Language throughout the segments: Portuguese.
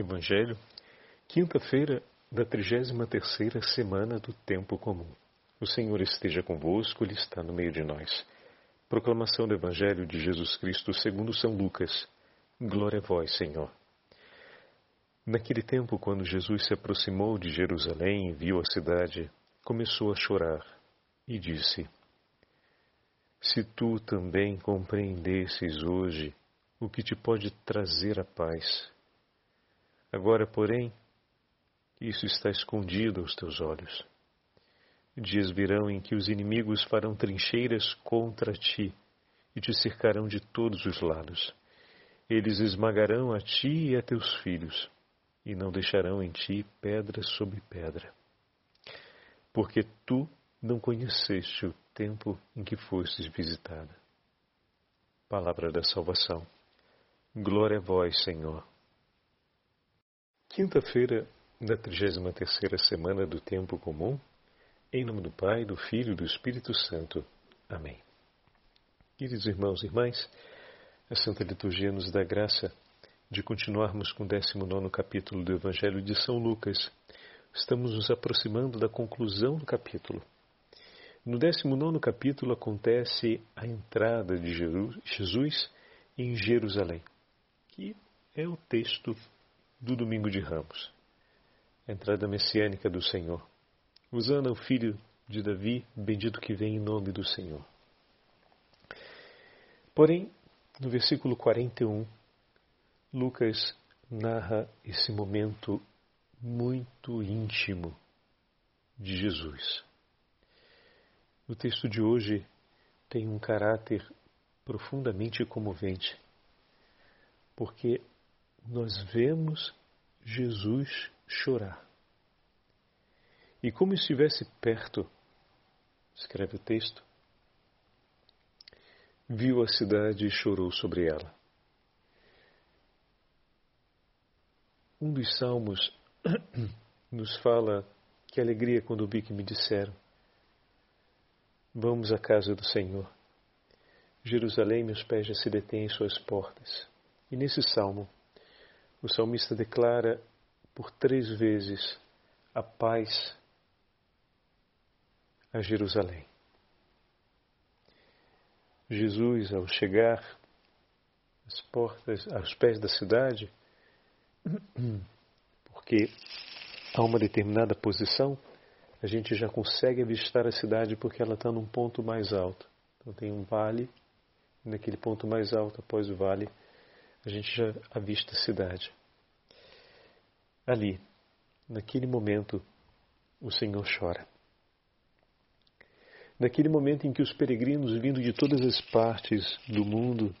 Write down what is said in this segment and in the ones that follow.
Evangelho, quinta-feira da 33ª semana do tempo comum. O Senhor esteja convosco, ele está no meio de nós. Proclamação do Evangelho de Jesus Cristo segundo São Lucas. Glória a vós, Senhor. Naquele tempo, quando Jesus se aproximou de Jerusalém e viu a cidade, começou a chorar e disse: Se tu também compreendesses hoje o que te pode trazer a paz, Agora, porém, isso está escondido aos teus olhos. Dias virão em que os inimigos farão trincheiras contra ti e te cercarão de todos os lados. Eles esmagarão a ti e a teus filhos, e não deixarão em ti pedra sobre pedra. Porque tu não conheceste o tempo em que fostes visitada. Palavra da salvação. Glória a vós, Senhor. Quinta-feira da 33ª semana do Tempo Comum, em nome do Pai, do Filho e do Espírito Santo. Amém. Queridos irmãos e irmãs, a Santa Liturgia nos dá graça de continuarmos com o 19 capítulo do Evangelho de São Lucas. Estamos nos aproximando da conclusão do capítulo. No 19 capítulo acontece a entrada de Jesus em Jerusalém, que é o texto do domingo de Ramos. A entrada messiânica do Senhor. Usando o filho de Davi, bendito que vem em nome do Senhor. Porém, no versículo 41, Lucas narra esse momento muito íntimo de Jesus. O texto de hoje tem um caráter profundamente comovente, porque nós vemos Jesus chorar. E como estivesse perto, escreve o texto, viu a cidade e chorou sobre ela. Um dos salmos nos fala que alegria quando vi que me disseram: Vamos à casa do Senhor. Jerusalém, meus pés já se detêm em suas portas. E nesse salmo, o salmista declara por três vezes a paz a Jerusalém. Jesus, ao chegar às portas, aos pés da cidade, porque a uma determinada posição, a gente já consegue avistar a cidade porque ela está num ponto mais alto. Então tem um vale, e naquele ponto mais alto, após o vale, a gente já avista a cidade. Ali, naquele momento, o Senhor chora. Naquele momento em que os peregrinos vindo de todas as partes do mundo,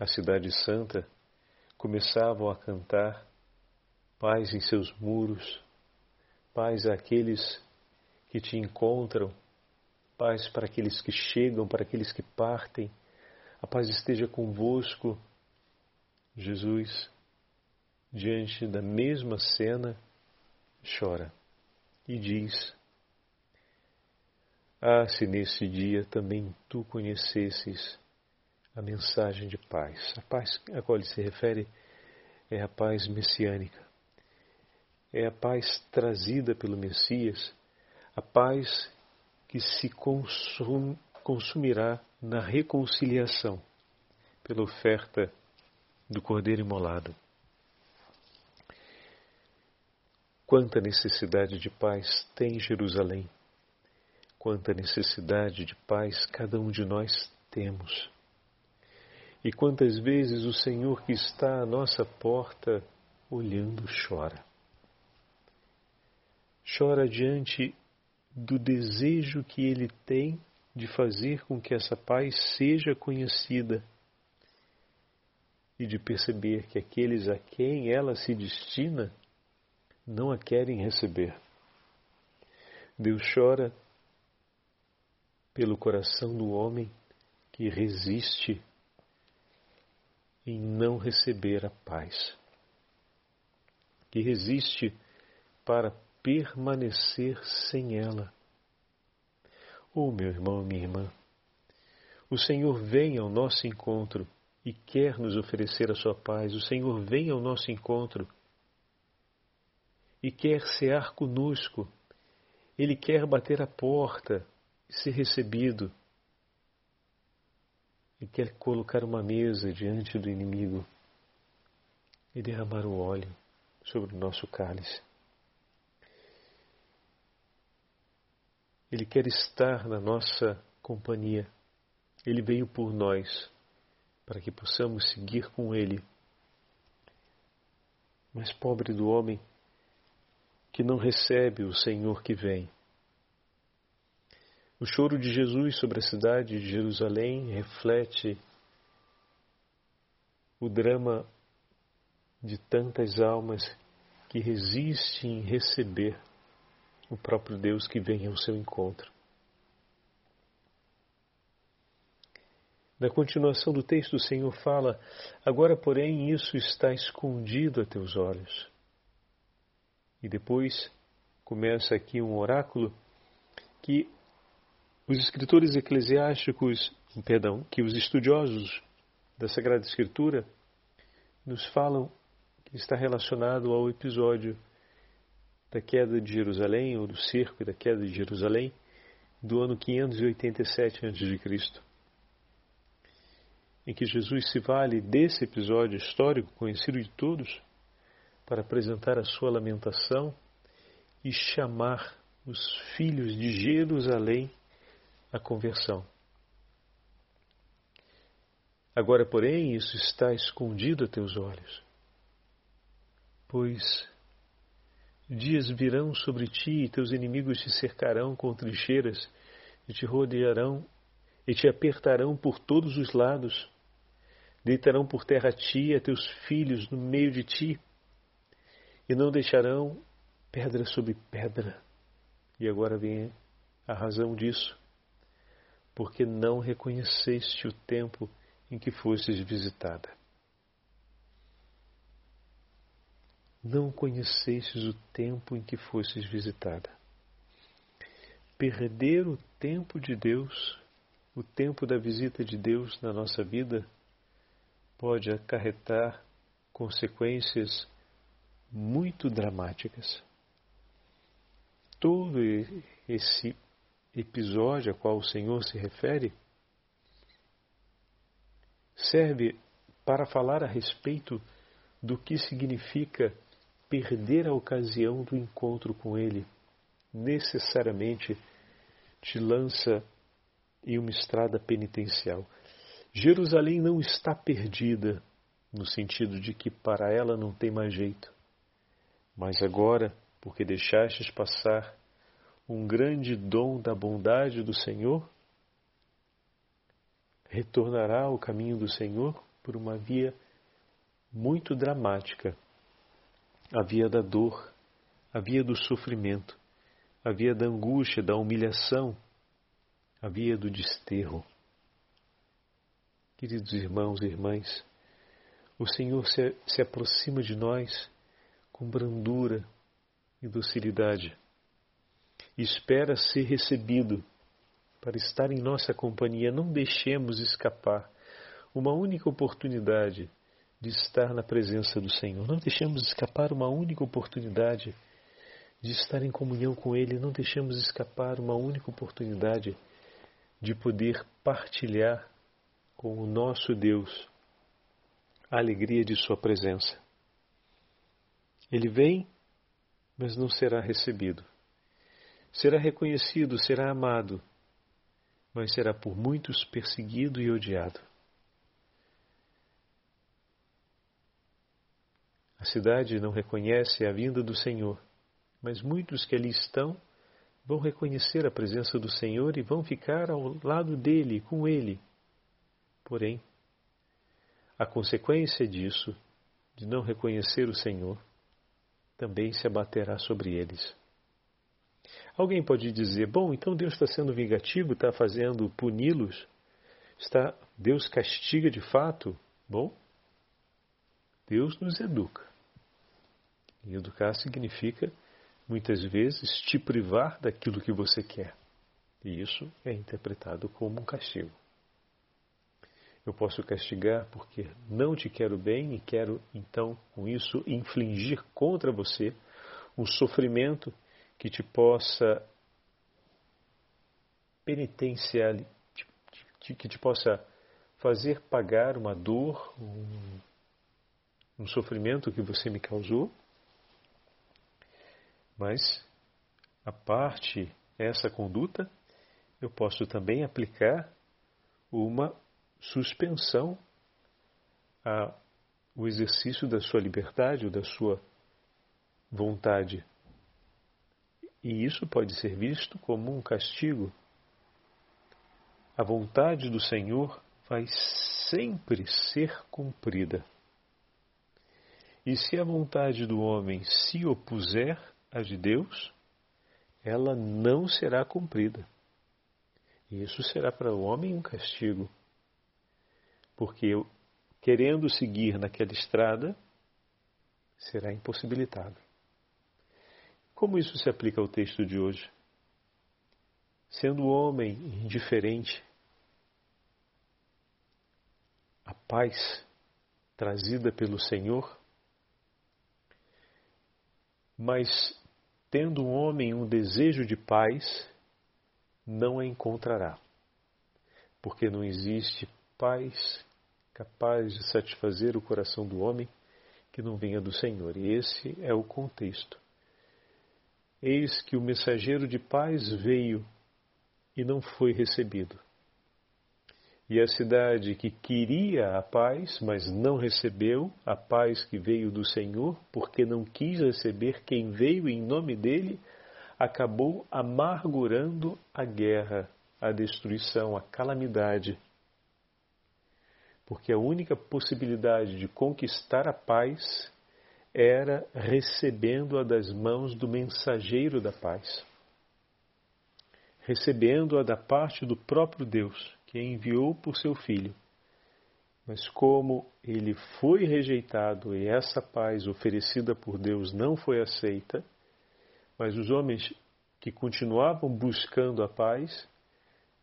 a Cidade Santa, começavam a cantar paz em seus muros, paz àqueles que te encontram, paz para aqueles que chegam, para aqueles que partem, a paz esteja convosco Jesus, diante da mesma cena, chora e diz: Ah, se nesse dia também tu conhecesses a mensagem de paz. A paz a qual ele se refere é a paz messiânica. É a paz trazida pelo Messias, a paz que se consum, consumirá na reconciliação pela oferta do cordeiro imolado. Quanta necessidade de paz tem Jerusalém, quanta necessidade de paz cada um de nós temos. E quantas vezes o Senhor que está à nossa porta olhando chora. Chora diante do desejo que ele tem de fazer com que essa paz seja conhecida e de perceber que aqueles a quem ela se destina não a querem receber. Deus chora pelo coração do homem que resiste em não receber a paz, que resiste para permanecer sem ela. Oh, meu irmão, minha irmã, o Senhor vem ao nosso encontro e quer nos oferecer a sua paz. O Senhor vem ao nosso encontro e quer cear conosco. Ele quer bater a porta e ser recebido. E quer colocar uma mesa diante do inimigo e derramar o óleo sobre o nosso cálice. Ele quer estar na nossa companhia. Ele veio por nós para que possamos seguir com Ele. Mas pobre do homem que não recebe o Senhor que vem. O choro de Jesus sobre a cidade de Jerusalém reflete o drama de tantas almas que resistem em receber o próprio Deus que vem ao seu encontro. Na continuação do texto, o Senhor fala: Agora, porém, isso está escondido a teus olhos. E depois começa aqui um oráculo que os escritores eclesiásticos, perdão, que os estudiosos da Sagrada Escritura nos falam que está relacionado ao episódio da queda de Jerusalém, ou do cerco e da queda de Jerusalém, do ano 587 a.C em que Jesus se vale desse episódio histórico conhecido de todos para apresentar a sua lamentação e chamar os filhos de Jerusalém à conversão. Agora, porém, isso está escondido a teus olhos, pois dias virão sobre ti e teus inimigos te cercarão com trincheiras e te rodearão e te apertarão por todos os lados Deitarão por terra a ti e a teus filhos no meio de ti, e não deixarão pedra sobre pedra. E agora vem a razão disso, porque não reconheceste o tempo em que fostes visitada. Não conhecestes o tempo em que fostes visitada. Perder o tempo de Deus, o tempo da visita de Deus na nossa vida, pode acarretar consequências muito dramáticas. Todo esse episódio a qual o Senhor se refere serve para falar a respeito do que significa perder a ocasião do encontro com Ele. Necessariamente te lança em uma estrada penitencial. Jerusalém não está perdida, no sentido de que para ela não tem mais jeito. Mas agora, porque deixastes passar um grande dom da bondade do Senhor, retornará ao caminho do Senhor por uma via muito dramática a via da dor, a via do sofrimento, a via da angústia, da humilhação, a via do desterro. Queridos irmãos e irmãs, o Senhor se, se aproxima de nós com brandura e docilidade e espera ser recebido para estar em nossa companhia. Não deixemos escapar uma única oportunidade de estar na presença do Senhor. Não deixemos escapar uma única oportunidade de estar em comunhão com Ele. Não deixemos escapar uma única oportunidade de poder partilhar com o nosso Deus a alegria de Sua presença. Ele vem, mas não será recebido. Será reconhecido, será amado, mas será por muitos perseguido e odiado. A cidade não reconhece a vinda do Senhor, mas muitos que ali estão vão reconhecer a presença do Senhor e vão ficar ao lado dele, com ele, Porém, a consequência disso, de não reconhecer o Senhor, também se abaterá sobre eles. Alguém pode dizer: bom, então Deus está sendo vingativo, está fazendo puni-los? Está, Deus castiga de fato? Bom, Deus nos educa. E educar significa, muitas vezes, te privar daquilo que você quer. E isso é interpretado como um castigo. Eu posso castigar porque não te quero bem e quero, então, com isso, infligir contra você um sofrimento que te possa penitenciar, que te possa fazer pagar uma dor, um, um sofrimento que você me causou. Mas, a parte essa conduta, eu posso também aplicar uma suspensão ao exercício da sua liberdade ou da sua vontade. E isso pode ser visto como um castigo. A vontade do Senhor vai sempre ser cumprida. E se a vontade do homem se opuser à de Deus, ela não será cumprida. E isso será para o homem um castigo. Porque querendo seguir naquela estrada, será impossibilitado. Como isso se aplica ao texto de hoje? Sendo o homem indiferente, a paz trazida pelo Senhor, mas tendo um homem um desejo de paz, não a encontrará, porque não existe paz capaz de satisfazer o coração do homem que não venha do Senhor. E esse é o contexto. Eis que o mensageiro de paz veio e não foi recebido. E a cidade que queria a paz, mas não recebeu a paz que veio do Senhor, porque não quis receber quem veio em nome dele, acabou amargurando a guerra, a destruição, a calamidade porque a única possibilidade de conquistar a paz era recebendo-a das mãos do mensageiro da paz, recebendo-a da parte do próprio Deus, que a enviou por seu Filho. Mas como ele foi rejeitado e essa paz oferecida por Deus não foi aceita, mas os homens que continuavam buscando a paz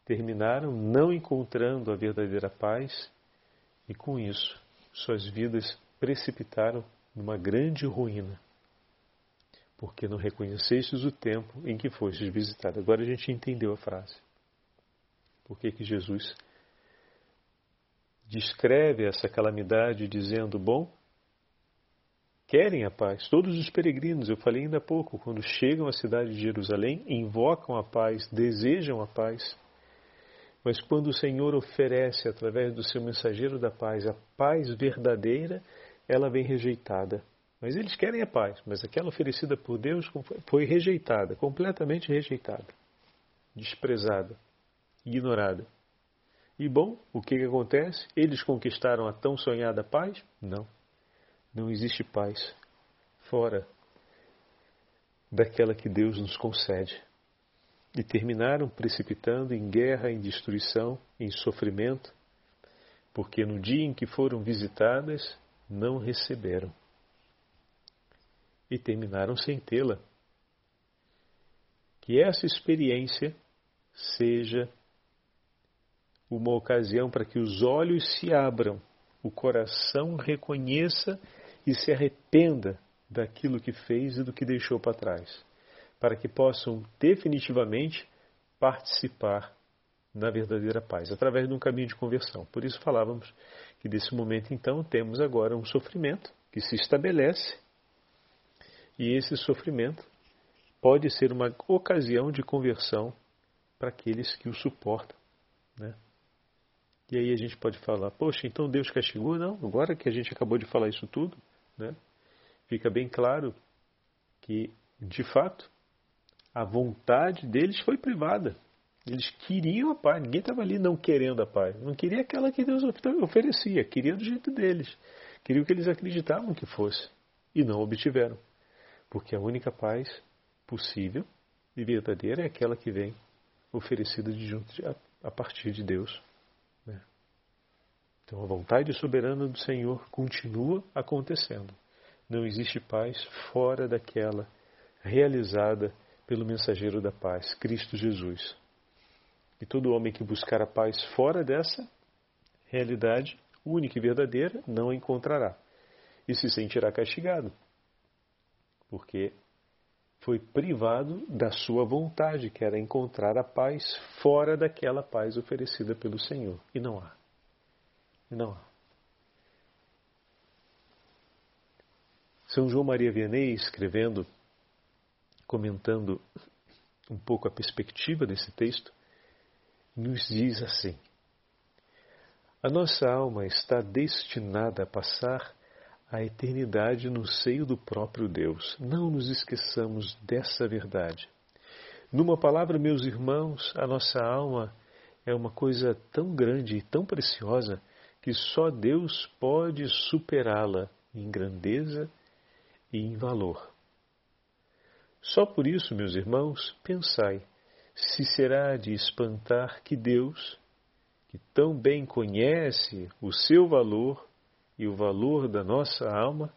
terminaram não encontrando a verdadeira paz e com isso suas vidas precipitaram numa grande ruína, porque não reconhecestes o tempo em que fostes visitado. Agora a gente entendeu a frase. Por que, que Jesus descreve essa calamidade dizendo: Bom, querem a paz. Todos os peregrinos, eu falei ainda há pouco, quando chegam à cidade de Jerusalém, invocam a paz, desejam a paz. Mas quando o Senhor oferece, através do seu mensageiro da paz, a paz verdadeira, ela vem rejeitada. Mas eles querem a paz, mas aquela oferecida por Deus foi rejeitada, completamente rejeitada, desprezada, ignorada. E bom, o que, que acontece? Eles conquistaram a tão sonhada paz? Não. Não existe paz fora daquela que Deus nos concede e terminaram precipitando em guerra, em destruição, em sofrimento, porque no dia em que foram visitadas, não receberam. E terminaram sem tê-la. Que essa experiência seja uma ocasião para que os olhos se abram, o coração reconheça e se arrependa daquilo que fez e do que deixou para trás para que possam definitivamente participar na verdadeira paz, através de um caminho de conversão. Por isso falávamos que desse momento então temos agora um sofrimento que se estabelece e esse sofrimento pode ser uma ocasião de conversão para aqueles que o suportam. Né? E aí a gente pode falar, poxa, então Deus castigou? Não, agora que a gente acabou de falar isso tudo, né? fica bem claro que, de fato, a vontade deles foi privada. Eles queriam a paz, ninguém estava ali não querendo a paz. Não queria aquela que Deus oferecia, queria do jeito deles. Queria o que eles acreditavam que fosse. E não obtiveram. Porque a única paz possível e verdadeira é aquela que vem oferecida de junto a, partir de Deus. Né? Então a vontade soberana do Senhor continua acontecendo. Não existe paz fora daquela realizada pelo mensageiro da paz, Cristo Jesus. E todo homem que buscar a paz fora dessa realidade única e verdadeira, não a encontrará e se sentirá castigado, porque foi privado da sua vontade, que era encontrar a paz fora daquela paz oferecida pelo Senhor. E não há. E não há. São João Maria Vianney, escrevendo, comentando um pouco a perspectiva desse texto, nos diz assim: A nossa alma está destinada a passar a eternidade no seio do próprio Deus. Não nos esqueçamos dessa verdade. Numa palavra, meus irmãos, a nossa alma é uma coisa tão grande e tão preciosa que só Deus pode superá-la em grandeza e em valor. Só por isso, meus irmãos, pensai se será de espantar que Deus, que tão bem conhece o seu valor e o valor da nossa alma,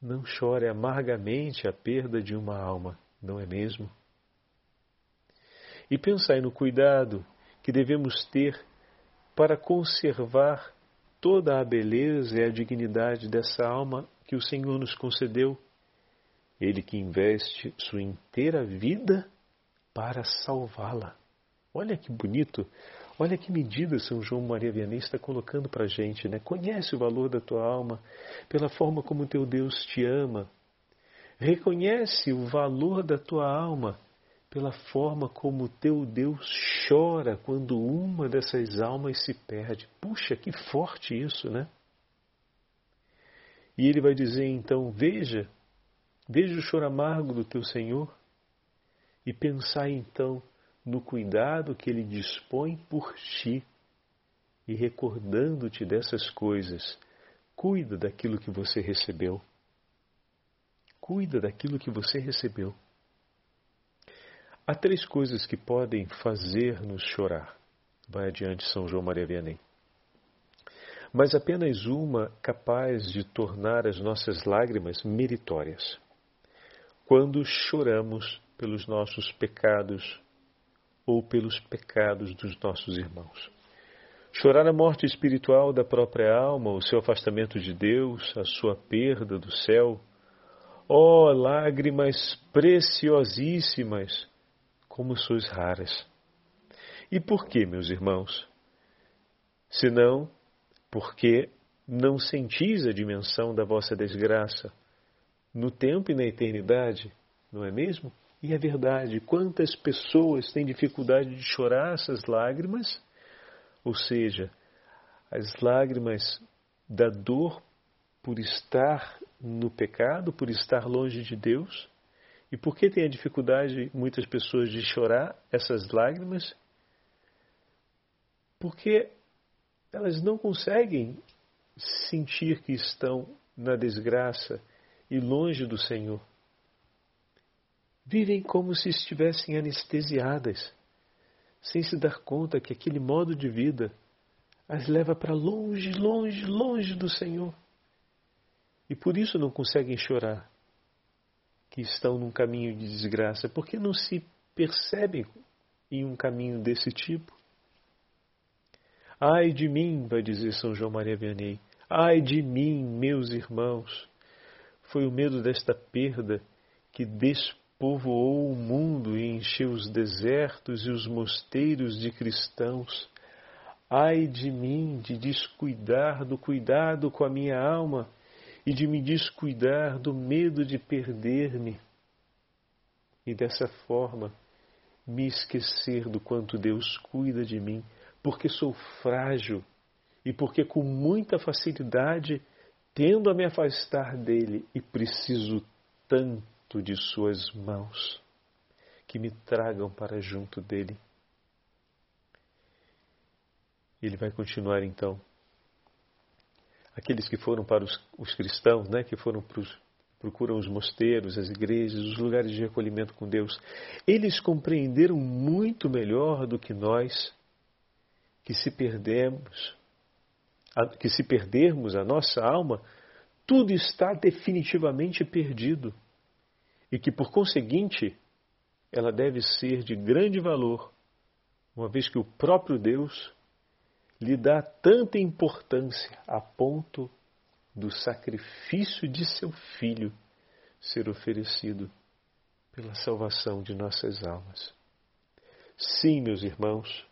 não chore amargamente a perda de uma alma, não é mesmo? E pensai no cuidado que devemos ter para conservar toda a beleza e a dignidade dessa alma que o Senhor nos concedeu. Ele que investe sua inteira vida para salvá-la. Olha que bonito, olha que medida São João Maria Vianney está colocando para a gente. Né? Conhece o valor da tua alma pela forma como teu Deus te ama. Reconhece o valor da tua alma pela forma como teu Deus chora quando uma dessas almas se perde. Puxa, que forte isso, né? E ele vai dizer então: Veja, veja o choro amargo do teu Senhor e pensai então no cuidado que ele dispõe por ti. E recordando-te dessas coisas, cuida daquilo que você recebeu. Cuida daquilo que você recebeu. Há três coisas que podem fazer-nos chorar. Vai adiante São João Maria Vianney. Mas apenas uma capaz de tornar as nossas lágrimas meritórias. Quando choramos pelos nossos pecados ou pelos pecados dos nossos irmãos. Chorar a morte espiritual da própria alma, o seu afastamento de Deus, a sua perda do céu. Oh, lágrimas preciosíssimas, como sois raras. E por que, meus irmãos? Senão, porque não sentis a dimensão da vossa desgraça no tempo e na eternidade, não é mesmo? E é verdade, quantas pessoas têm dificuldade de chorar essas lágrimas, ou seja, as lágrimas da dor por estar no pecado, por estar longe de Deus. E por que tem a dificuldade muitas pessoas de chorar essas lágrimas? Porque elas não conseguem sentir que estão na desgraça e longe do Senhor vivem como se estivessem anestesiadas, sem se dar conta que aquele modo de vida as leva para longe, longe, longe do Senhor. E por isso não conseguem chorar, que estão num caminho de desgraça, porque não se percebem em um caminho desse tipo. Ai de mim, vai dizer São João Maria Vianney, ai de mim, meus irmãos. Foi o medo desta perda que despojou povoou o mundo e encheu os desertos e os mosteiros de cristãos. Ai de mim de descuidar do cuidado com a minha alma e de me descuidar do medo de perder-me. E dessa forma me esquecer do quanto Deus cuida de mim, porque sou frágil e porque com muita facilidade tendo a me afastar dele e preciso tanto de suas mãos que me tragam para junto dele. Ele vai continuar então. Aqueles que foram para os, os cristãos, né, que foram para os, procuram os mosteiros, as igrejas, os lugares de recolhimento com Deus, eles compreenderam muito melhor do que nós que se perdemos, que se perdermos a nossa alma, tudo está definitivamente perdido e que, por conseguinte, ela deve ser de grande valor, uma vez que o próprio Deus lhe dá tanta importância a ponto do sacrifício de seu filho ser oferecido pela salvação de nossas almas. Sim, meus irmãos,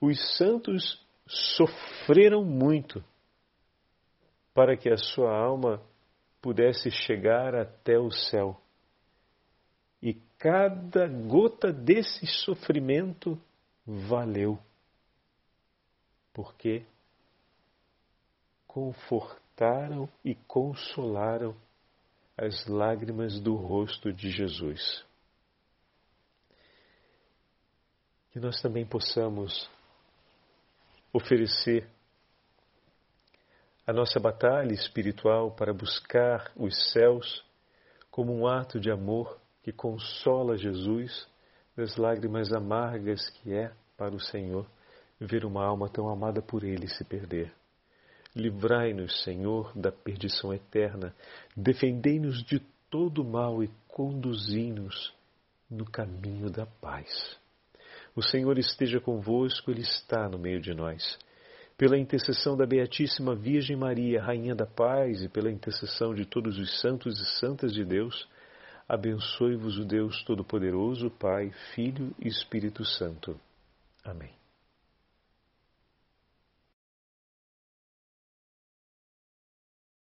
os santos sofreram muito para que a sua alma pudesse chegar até o céu. E cada gota desse sofrimento valeu, porque confortaram e consolaram as lágrimas do rosto de Jesus. Que nós também possamos oferecer a nossa batalha espiritual para buscar os céus como um ato de amor que consola Jesus das lágrimas amargas que é para o Senhor ver uma alma tão amada por Ele se perder. Livrai-nos, Senhor, da perdição eterna, defendei-nos de todo mal e conduzi-nos no caminho da paz. O Senhor esteja convosco, Ele está no meio de nós. Pela intercessão da Beatíssima Virgem Maria, Rainha da Paz, e pela intercessão de todos os santos e santas de Deus, abençoe-vos o Deus Todo-Poderoso, Pai, Filho e Espírito Santo. Amém.